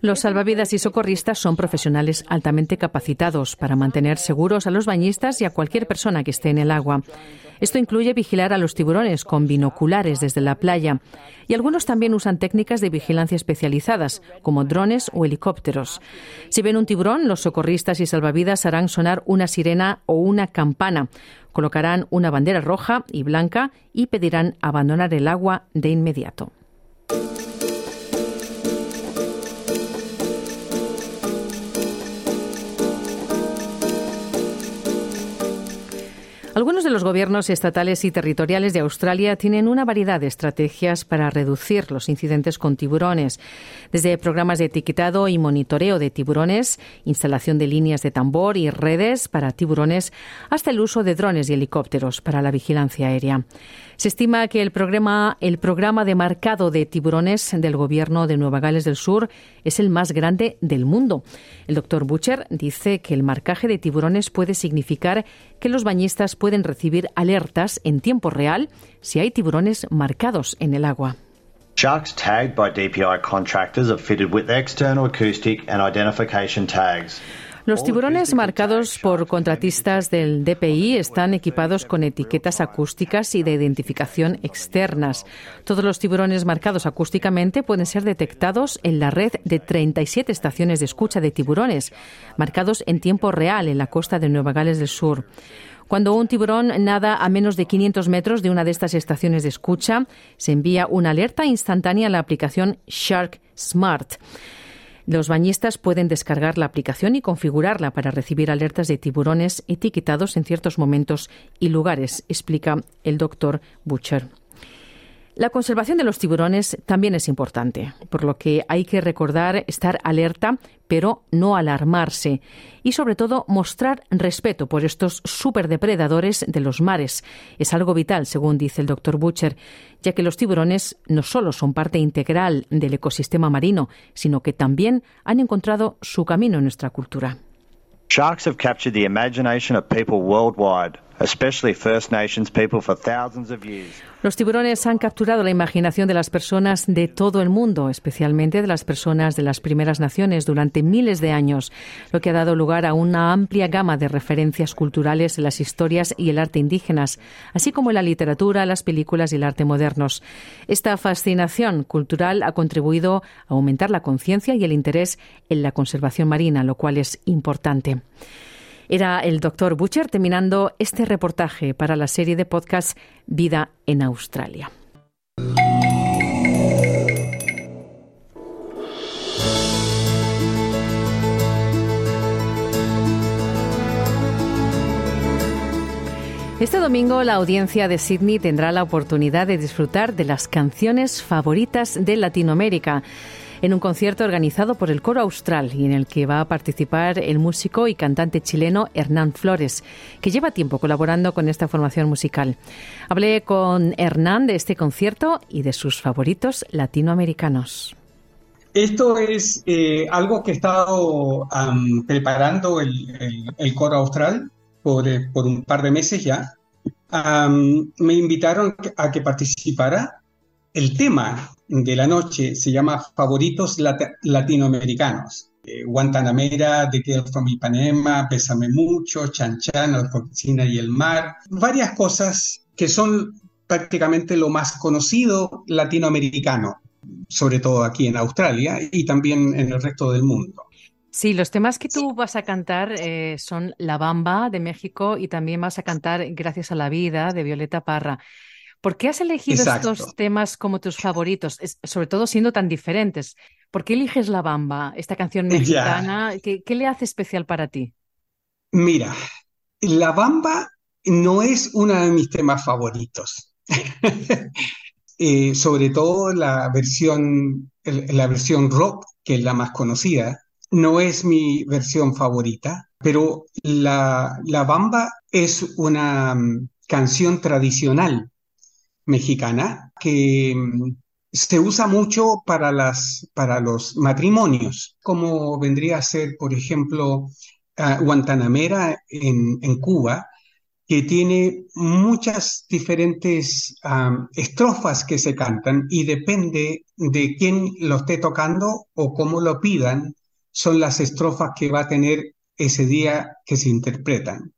Los salvavidas y socorristas son profesionales altamente capacitados para mantener seguros a los bañistas y a cualquier persona que esté en el agua. Esto incluye vigilar a los tiburones con binoculares desde la playa. Y algunos también usan técnicas de vigilancia especializadas, como drones o helicópteros. Si ven un tiburón, los socorristas y salvavidas harán sonar una sirena o una campana. Colocarán una bandera roja y blanca y pedirán abandonar el agua de inmediato. Algunos de los gobiernos estatales y territoriales de Australia tienen una variedad de estrategias para reducir los incidentes con tiburones, desde programas de etiquetado y monitoreo de tiburones, instalación de líneas de tambor y redes para tiburones, hasta el uso de drones y helicópteros para la vigilancia aérea. Se estima que el programa, de marcado de tiburones del gobierno de Nueva Gales del Sur es el más grande del mundo. El doctor Butcher dice que el marcaje de tiburones puede significar que los bañistas pueden recibir alertas en tiempo real si hay tiburones marcados en el agua. Sharks tagged by DPI contractors are fitted with external acoustic and identification tags. Los tiburones marcados por contratistas del DPI están equipados con etiquetas acústicas y de identificación externas. Todos los tiburones marcados acústicamente pueden ser detectados en la red de 37 estaciones de escucha de tiburones, marcados en tiempo real en la costa de Nueva Gales del Sur. Cuando un tiburón nada a menos de 500 metros de una de estas estaciones de escucha, se envía una alerta instantánea a la aplicación Shark Smart. Los bañistas pueden descargar la aplicación y configurarla para recibir alertas de tiburones etiquetados en ciertos momentos y lugares, explica el doctor Butcher. La conservación de los tiburones también es importante, por lo que hay que recordar estar alerta, pero no alarmarse, y sobre todo mostrar respeto por estos superdepredadores de los mares. Es algo vital, según dice el doctor Butcher, ya que los tiburones no solo son parte integral del ecosistema marino, sino que también han encontrado su camino en nuestra cultura. Sharks have captured the imagination of people worldwide, Los tiburones han capturado la imaginación de las personas de todo el mundo, especialmente de las personas de las primeras naciones durante miles de años, lo que ha dado lugar a una amplia gama de referencias culturales en las historias y el arte indígenas, así como en la literatura, las películas y el arte modernos. Esta fascinación cultural ha contribuido a aumentar la conciencia y el interés en la conservación marina, lo cual es importante. Era el doctor Butcher terminando este reportaje para la serie de podcast Vida en Australia. Este domingo la audiencia de Sydney tendrá la oportunidad de disfrutar de las canciones favoritas de Latinoamérica en un concierto organizado por el Coro Austral y en el que va a participar el músico y cantante chileno Hernán Flores, que lleva tiempo colaborando con esta formación musical. Hablé con Hernán de este concierto y de sus favoritos latinoamericanos. Esto es eh, algo que he estado preparando el, Coro Austral eh, por, un par de meses ya. me invitaron a que participara. El tema de la noche se llama Favoritos Latinoamericanos. Eh, Guantanamera, The Girl from Ipanema, Pésame Mucho, Chan Chan, La Cocina y el Mar. Varias cosas que son prácticamente lo más conocido latinoamericano, sobre todo aquí en Australia y también en el resto del mundo. Sí, los temas que tú vas a cantar eh, son La Bamba de México y también vas a cantar Gracias a la Vida de Violeta Parra. ¿Por qué has elegido estos temas como tus favoritos, sobre todo siendo tan diferentes? ¿Por qué eliges La Bamba, esta canción mexicana? ¿Qué, le hace especial para ti? Mira, La Bamba no es uno de mis temas favoritos. (laughs) Eh, sobre todo la versión, la versión rock, que es la más conocida, no es mi versión favorita, pero La, la Bamba es una mm, canción tradicional mexicana que mm, se usa mucho para, las, para los matrimonios, como vendría a ser, por ejemplo, Guantanamera en, en Cuba, que tiene muchas diferentes estrofas que se cantan y depende de quién lo esté tocando o cómo lo pidan, son las estrofas que va a tener ese día que se interpretan.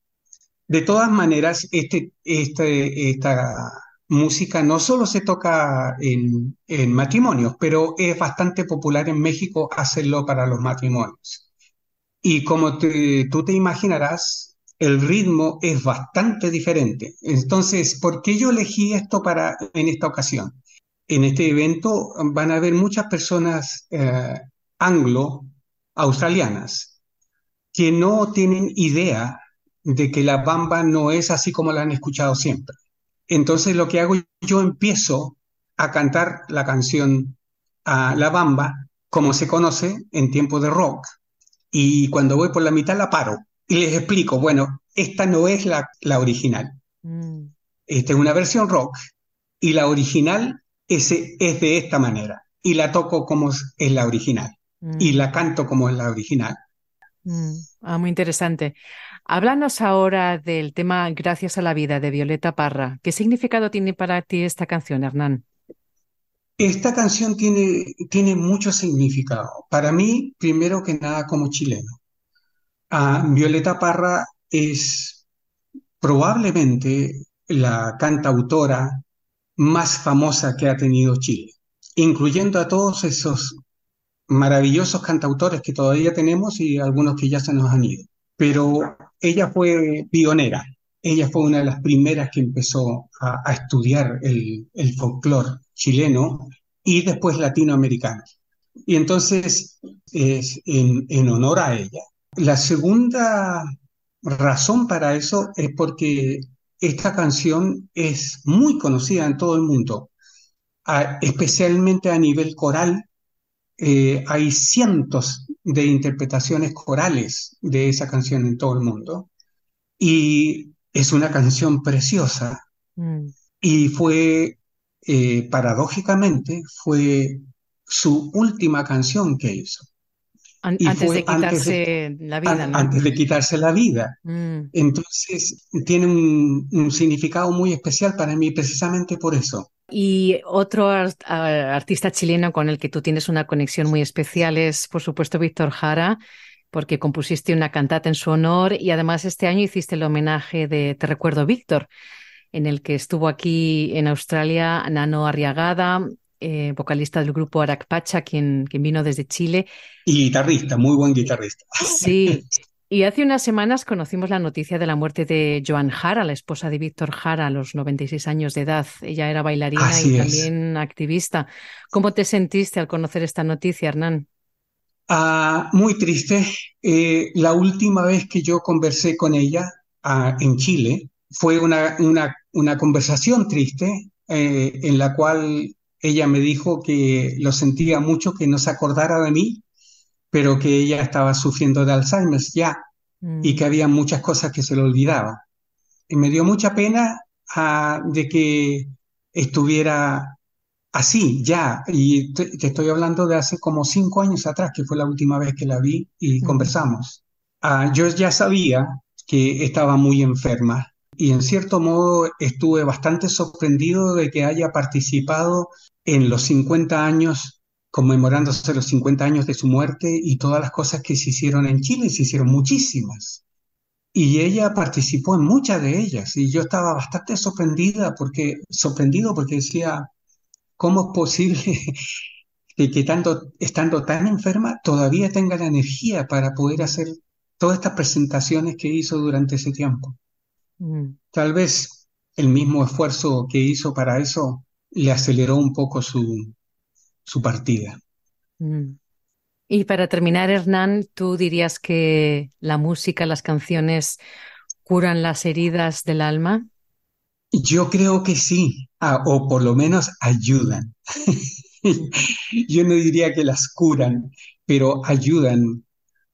De todas maneras, este, este, esta música no solo se toca en, en matrimonios, pero es bastante popular en México hacerlo para los matrimonios. Y como tú te imaginarás, el ritmo es bastante diferente. Entonces, ¿por qué yo elegí esto para en esta ocasión? En este evento van a haber muchas personas eh, anglo-australianas que no tienen idea de que la bamba no es así como la han escuchado siempre. Entonces lo que hago yo empiezo a cantar la canción a la bamba como se conoce en tiempo de rock y cuando voy por la mitad la paro y les explico, bueno, esta no es la, la original, Mm. esta es una versión rock y la original es, es de esta manera y la toco como es la original Mm. y la canto como es la original. Mm, ah, muy interesante. Háblanos ahora del tema Gracias a la vida de Violeta Parra. ¿Qué significado tiene para ti esta canción, Hernán? Esta canción tiene, tiene mucho significado. Para mí, primero que nada, como chileno. Violeta Parra es probablemente la cantautora más famosa que ha tenido Chile, incluyendo a todos esos maravillosos cantautores que todavía tenemos y algunos que ya se nos han ido. Pero ella fue pionera. Ella fue una de las primeras que empezó a, a estudiar el, el folclore chileno y después latinoamericano. Y entonces es en, en honor a ella. La segunda razón para eso es porque esta canción es muy conocida en todo el mundo, a- especialmente a nivel coral. Eh, hay cientos de interpretaciones corales de esa canción en todo el mundo y es una canción preciosa Mm. y fue, eh, paradójicamente, fue su última canción que hizo. An- Y antes fue de antes de, quitarse la vida, an- ¿no? antes de quitarse la vida. Mm. Entonces, tiene un, un significado muy especial para mí precisamente por eso. Y otro art- artista chileno con el que tú tienes una conexión muy especial es, por supuesto, Víctor Jara, porque compusiste una cantata en su honor y además este año hiciste el homenaje de Te recuerdo, Víctor, en el que estuvo aquí en Australia Nano Arriagada, eh, vocalista del grupo Aracpacha, quien, quien vino desde Chile. Y guitarrista, muy buen guitarrista. Sí. Y hace unas semanas conocimos la noticia de la muerte de Joan Jara, la esposa de Víctor Jara, a los 96 años de edad. Ella era bailarina Así y es. también activista. ¿Cómo te sentiste al conocer esta noticia, Hernán? Ah, muy triste. Eh, la última vez que yo conversé con ella ah, en Chile fue una, una, una conversación triste eh, en la cual ella me dijo que lo sentía mucho, que no se acordara de mí, pero que ella estaba sufriendo de Alzheimer ya y que había muchas cosas que se le olvidaba. Y me dio mucha pena ah, de que estuviera así, ya. Y te, te estoy hablando de hace como cinco años atrás, que fue la última vez que la vi y conversamos. Ah, yo ya sabía que estaba muy enferma y en cierto modo estuve bastante sorprendido de que haya participado en los 50 años, conmemorándose los 50 años de su muerte y todas las cosas que se hicieron en Chile, se hicieron muchísimas. Y ella participó en muchas de ellas y yo estaba bastante sorprendida porque, sorprendido porque decía, ¿cómo es posible (laughs) que, que tanto, estando tan enferma todavía tenga la energía para poder hacer todas estas presentaciones que hizo durante ese tiempo? Mm. Tal vez el mismo esfuerzo que hizo para eso le aceleró un poco su, su partida. Mm. Y para terminar, Hernán, ¿tú dirías que la música, las canciones curan las heridas del alma? Yo creo que sí, ah, o por lo menos ayudan. (laughs) Yo no diría que las curan, pero ayudan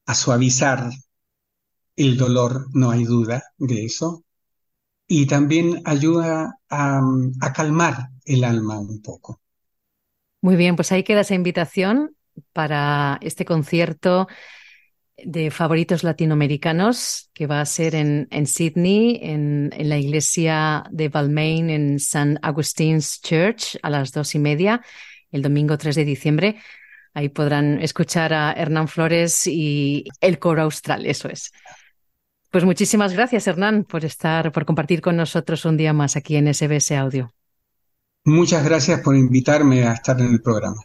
a suavizar el dolor, no hay duda de eso. Y también ayuda a, a calmar el alma un poco. Muy bien, pues ahí queda esa invitación para este concierto de favoritos latinoamericanos que va a ser en, Sydney, en, en, la iglesia de Balmain en St. Augustine's Church a las dos y media, el domingo 3 de diciembre. Ahí podrán escuchar a Hernán Flores y el coro austral, eso es. Pues muchísimas gracias, Hernán, por estar, por compartir con nosotros un día más aquí en SBS Audio. Muchas gracias por invitarme a estar en el programa.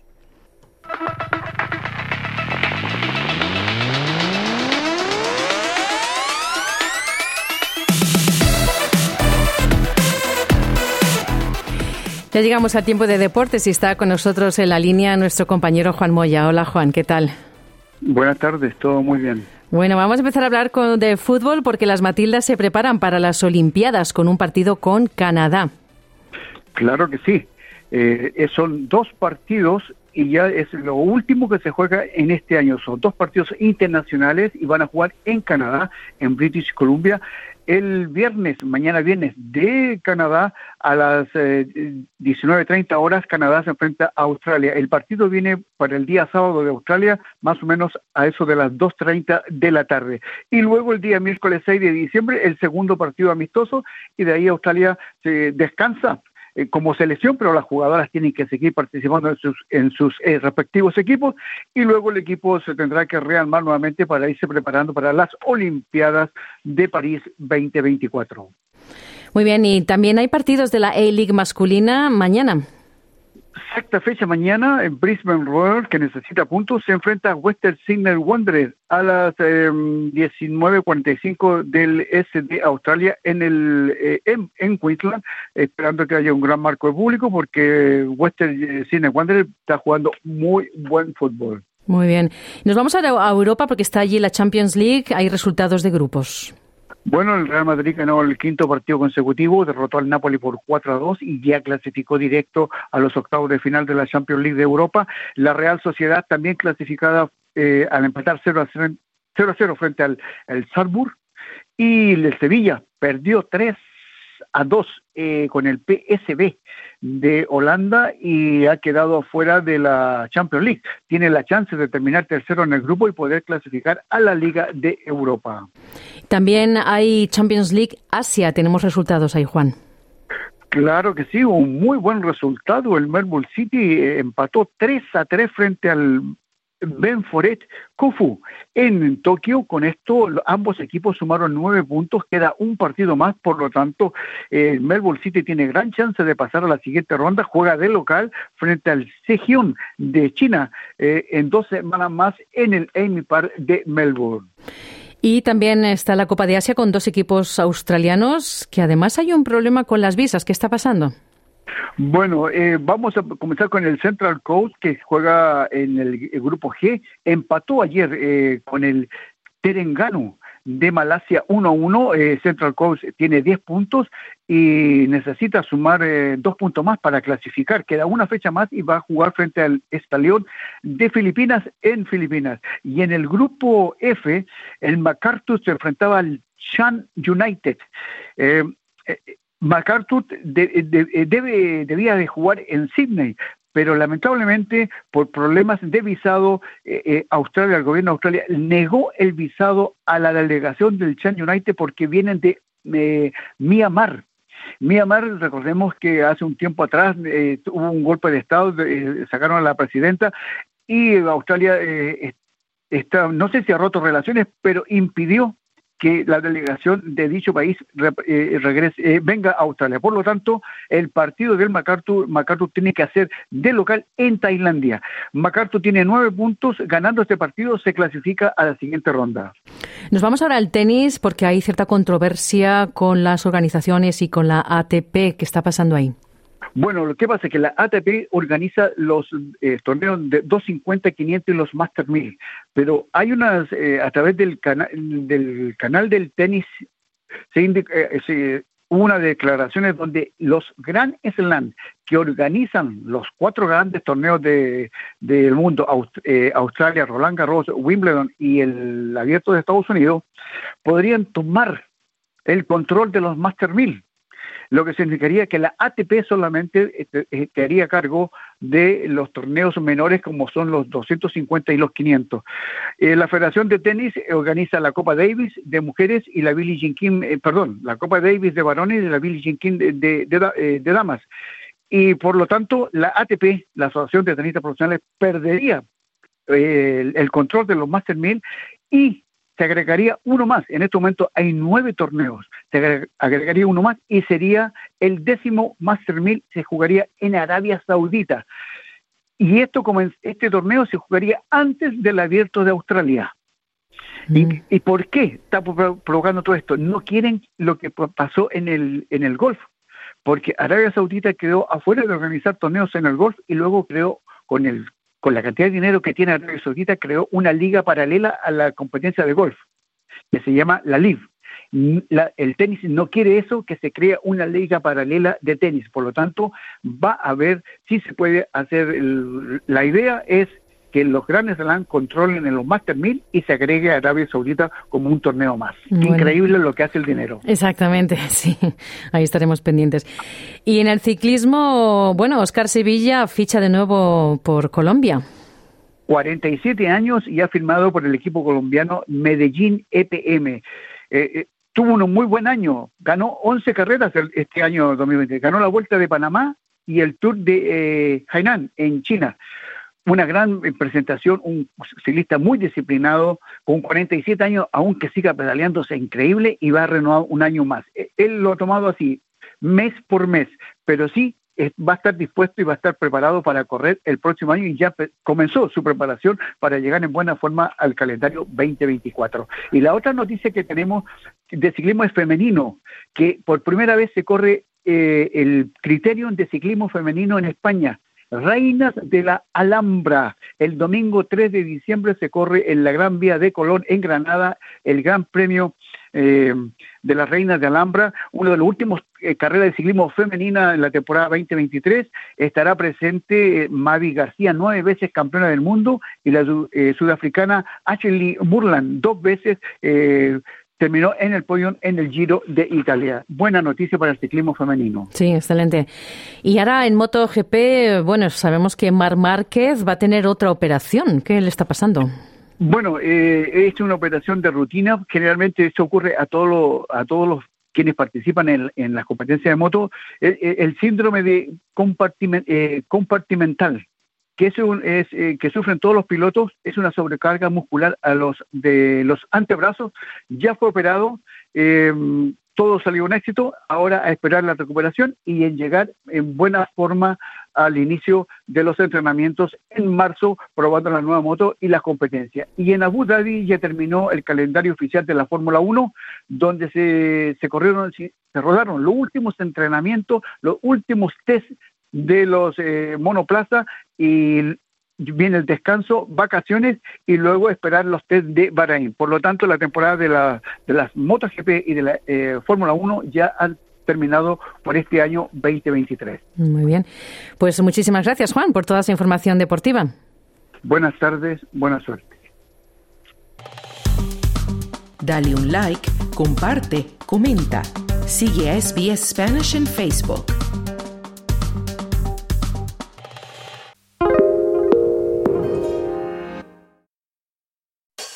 Ya llegamos al tiempo de deportes y está con nosotros en la línea nuestro compañero Juan Moya. Hola Juan, ¿qué tal? Buenas tardes, todo muy bien. Bueno, vamos a empezar a hablar con, de fútbol porque las Matildas se preparan para las Olimpiadas con un partido con Canadá. Claro que sí. Eh, son dos partidos y ya es lo último que se juega en este año. Son dos partidos internacionales y van a jugar en Canadá, en British Columbia el viernes, mañana viernes, de Canadá a las 19.30 eh, horas, Canadá se enfrenta a Australia. El partido viene para el día sábado de Australia, más o menos a eso de las 2.30 de la tarde. Y luego el día miércoles 6 de diciembre, el segundo partido amistoso, y de ahí Australia se descansa eh, como selección, pero las jugadoras tienen que seguir participando en sus, en sus eh, respectivos equipos y luego el equipo se tendrá que rearmar nuevamente para irse preparando para las Olimpiadas de París 2024. Muy bien, y también hay partidos de la A-League masculina mañana exacta fecha mañana en Brisbane Royal, que necesita puntos, se enfrenta a Western Sydney Wanderers a las 19.45 em, del SD Australia en el eh, en, Queensland, esperando que haya un gran marco de público porque Western eh, Sydney Wanderers está jugando muy buen fútbol. Muy bien. Nos vamos a Europa porque está allí la Champions League, hay resultados de grupos. Bueno, el Real Madrid ganó el quinto partido consecutivo, derrotó al Napoli por 4 a 2 y ya clasificó directo a los octavos de final de la Champions League de Europa. La Real Sociedad también clasificada eh, al empatar 0 a 0, frente al el Salzburg y el Sevilla perdió 3 a 2 eh, con el PSB de Holanda y ha quedado fuera de la Champions League. Tiene la chance de terminar tercero en el grupo y poder clasificar a la Liga de Europa. También hay Champions League Asia. Tenemos resultados ahí, Juan. Claro que sí, un muy buen resultado. El Melbourne City eh, empató 3 a 3 frente al Benforet Kofu en Tokio. Con esto, ambos equipos sumaron nueve puntos, queda un partido más, por lo tanto, el Melbourne City tiene gran chance de pasar a la siguiente ronda. Juega de local frente al Sejong de China eh, en dos semanas más en el Amy Park de Melbourne. Y también está la Copa de Asia con dos equipos australianos, que además hay un problema con las visas. ¿Qué está pasando? Bueno, eh, vamos a comenzar con el Central Coast que juega en el, grupo G. Empató ayer eh, con el Terengganu de Malasia 1-1. Eh, Central Coast tiene 10 puntos y necesita sumar dos puntos más para clasificar. Queda una fecha más y va a jugar frente al Estalión de Filipinas en Filipinas. Y en el grupo F, el MacArthur se enfrentaba al Chan United. MacArthur eh, debe, debía de jugar en Sydney, pero lamentablemente por problemas de visado, eh, eh, Australia, el gobierno de Australia negó el visado a la delegación del Chan United porque vienen de Myanmar. Myanmar, recordemos que hace un tiempo atrás hubo un golpe de Estado, sacaron a la presidenta y Australia está, no sé si ha roto relaciones, pero impidió que la delegación de dicho país eh, regrese, eh, venga a Australia. Por lo tanto, el partido del MacArthur, MacArthur tiene que hacer de local en Tailandia. MacArthur tiene nueve puntos, ganando este partido se clasifica a la siguiente ronda. Nos vamos ahora al tenis porque hay cierta controversia con las organizaciones y con la ATP. ¿Qué está pasando ahí? Bueno, lo que pasa es que la ATP organiza los eh, torneos de 250, 500 y los Master 1000, pero hay unas, eh, a través del, del canal del tenis, se indica, eh, hubo unas declaraciones donde los Grand Slam que organizan los cuatro grandes torneos del mundo, Australia, Roland Garros, Wimbledon y el Abierto de Estados Unidos, podrían tomar el control de los Master 1000 lo que significaría que la ATP solamente estaría a cargo de los torneos menores como son los 250 y los 500. Eh, la Federación de Tenis organiza la Copa Davis de mujeres y la Billie Jean King, eh, perdón, la Copa Davis de varones y la Billie Jean King de, eh, damas. Y por lo tanto, la ATP, la Asociación de Tenistas Profesionales, perdería el, control de los Master 1000 y se agregaría uno más. En este momento hay nueve torneos. Se agregaría uno más y sería el décimo Master 1000. Se jugaría en Arabia Saudita. Y esto como este torneo se jugaría antes del Abierto de Australia. ¿Y, mm. ¿Y, por qué está provocando todo esto? No quieren lo que pasó en el, en el golf, porque Arabia Saudita quedó afuera de organizar torneos en el golf y luego creó con el con la cantidad de dinero que tiene Arabia Saudita, creó una liga paralela a la competencia de golf, que se llama la LIV. el tenis no quiere eso, que se crea una liga paralela de tenis. Por lo tanto, va a ver si se puede hacer. la idea es que los grandes Slam controlen en los Master 1000 y se agregue a Arabia Saudita como un torneo más. Increíble lo que hace el dinero. Exactamente, (laughs) sí. Ahí estaremos pendientes. Y en el ciclismo, bueno, Oscar Sevilla ficha de nuevo por Colombia. 47 años y ha firmado por el equipo colombiano Medellín EPM. Eh, eh, tuvo un muy buen año, ganó 11 carreras este año 2020, ganó la Vuelta de Panamá y el Tour de eh, Hainan en China una gran presentación, un ciclista muy disciplinado, con 47 años, aunque siga pedaleándose increíble y va a renovar un año más. E, él lo ha tomado así, mes por mes, pero sí va a estar dispuesto y va a estar preparado para correr el próximo año y ya comenzó su preparación para llegar en buena forma al calendario 2024. Y la otra noticia que tenemos de ciclismo es femenino, que por primera vez se corre eh, el criterio de ciclismo femenino en España. Reinas de la Alhambra. El domingo 3 de diciembre se corre en la Gran Vía de Colón, en Granada, el Gran Premio eh, de las Reinas de Alhambra, uno de los últimos eh, carreras de ciclismo femenina en la temporada 2023. Estará presente eh, Mavi García, nueve veces campeona del mundo, y la sudafricana Ashley Burland, dos veces terminó en el podio en el Giro de Italia. Buena noticia para el ciclismo femenino. Sí, excelente. Y ahora en MotoGP, bueno, sabemos que Mar Márquez va a tener otra operación. ¿Qué le está pasando? Bueno, eh, es una operación de rutina. Generalmente esto ocurre a todos los, a todos los quienes participan en, las competencias de moto. El, síndrome de eh, compartimental, que, es, es eh, que sufren todos los pilotos es una sobrecarga muscular a los de los antebrazos. Ya fue operado, em, todo salió un éxito. Ahora a esperar la recuperación y en llegar en buena forma al inicio de los entrenamientos en marzo, probando la nueva moto y las competencias. Y en Abu Dhabi ya terminó el calendario oficial de la Fórmula 1, donde se, se corrieron, se rodaron los últimos entrenamientos, los últimos test de los eh, monoplaza y viene el descanso, vacaciones y luego esperar los test de Bahrein. Por lo tanto, la temporada de, la, de las MotoGP y de la eh, Fórmula 1 ya han terminado por este año 2023. Muy bien. Pues muchísimas gracias, Juan, por toda esa información deportiva. Buenas tardes, buena suerte. Dale un like, comparte, comenta. Sigue a SBS Spanish en Facebook.